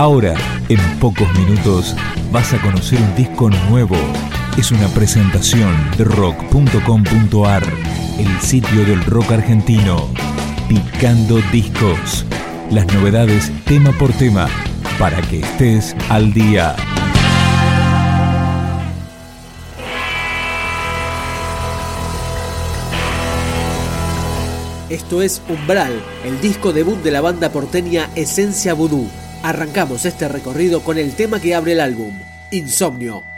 Ahora, en pocos minutos, vas a conocer un disco nuevo. Es una presentación de rock.com.ar, el sitio del rock argentino. Picando discos. Las novedades tema por tema, para que estés al día. Esto es Umbral, el disco debut de la banda porteña Esencia Voodoo. Arrancamos este recorrido con el tema que abre el álbum, Insomnio.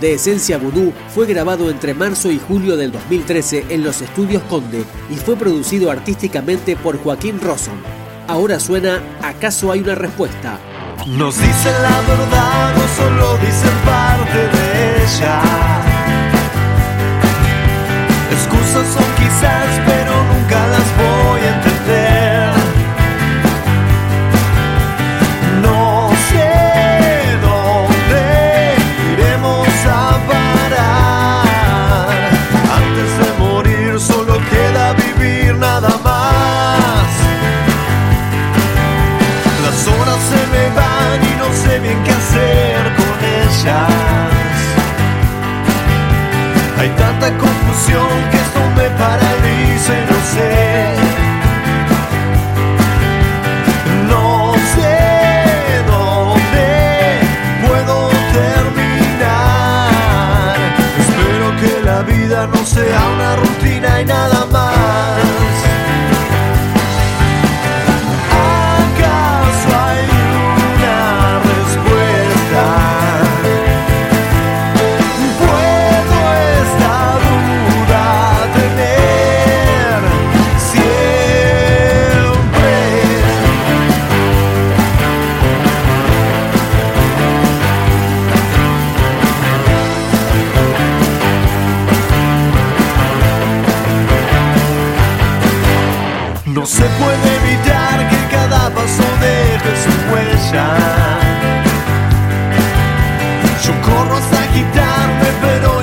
De Esencia Voodoo fue grabado entre marzo y julio del 2013 en los estudios Conde y fue producido artísticamente por Joaquín Rosson. Ahora suena ¿Acaso hay una respuesta? Nos dicen la verdad o solo dicen parte de ella. Excusas son quizás, pero nunca las Hay tanta confusión que esto me paraliza y no sé. No sé dónde puedo terminar. Espero que la vida no sea una rutina y nada más. Se puede evitar que cada paso deje su huella. Yo corro hasta quitarme, pero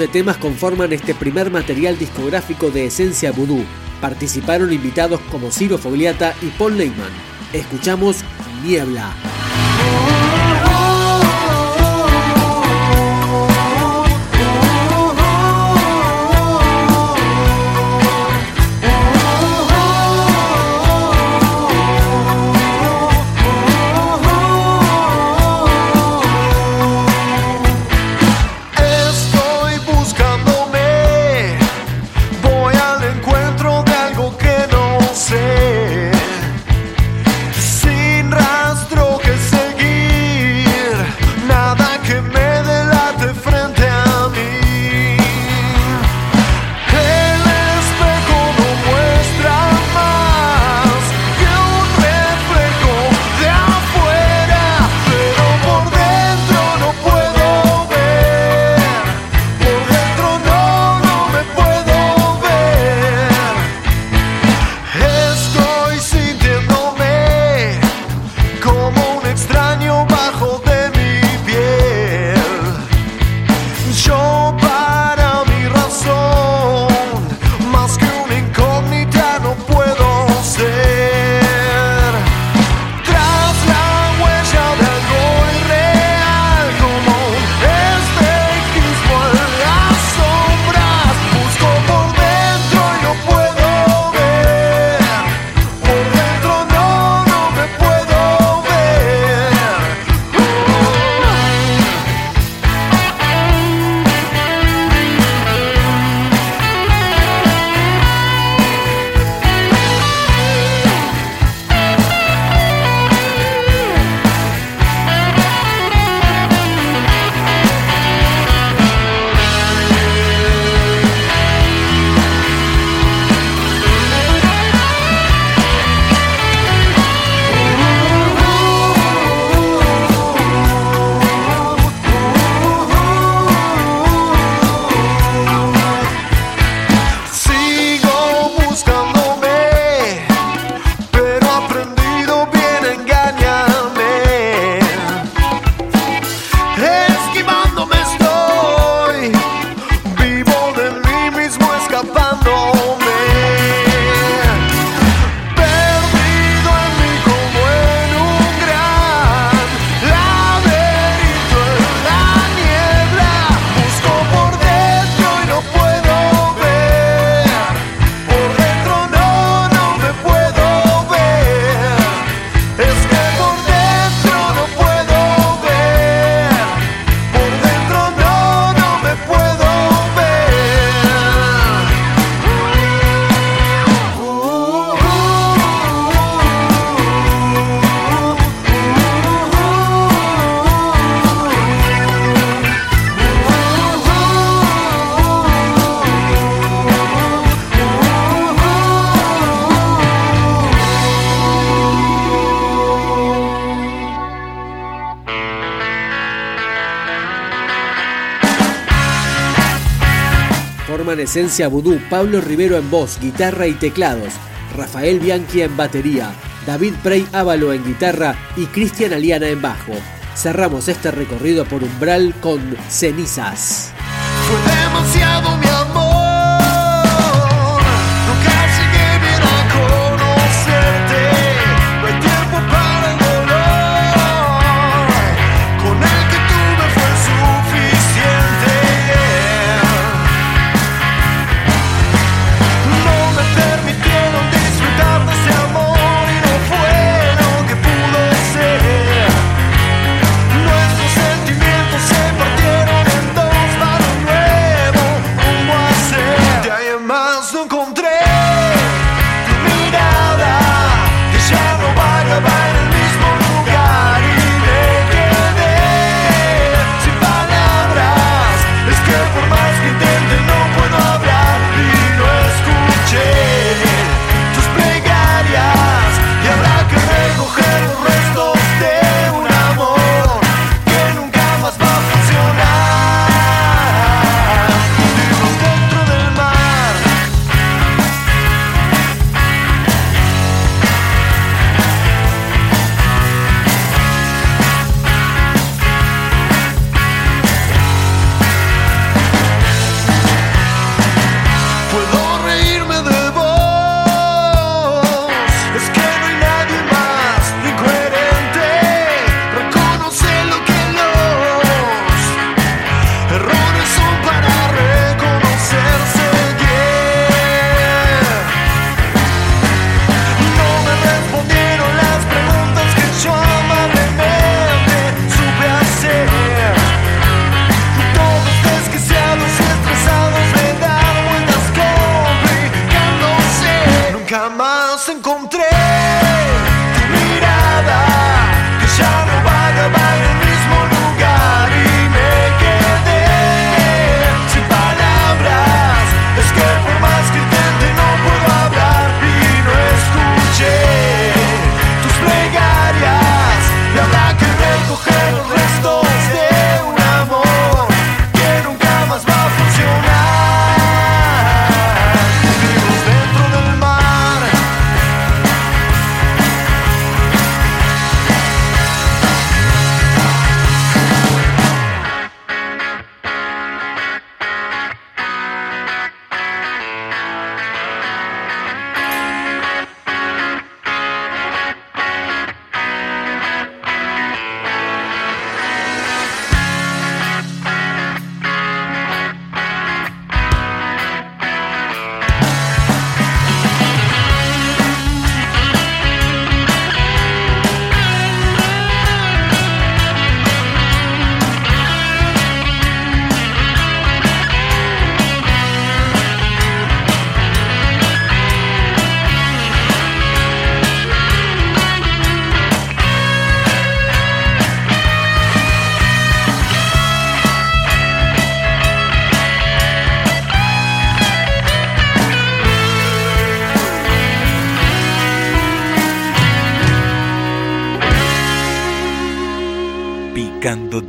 12 temas conforman este primer material discográfico de Esencia Voodoo. Participaron invitados como Ciro Fogliata y Paul Leyman. Escuchamos Niebla. Gran Esencia Vudú, Pablo Rivero en voz, guitarra y teclados, Rafael Bianchi en batería, David Prey Ávalo en guitarra y Cristian Aliana en bajo. Cerramos este recorrido por Umbral con Cenizas.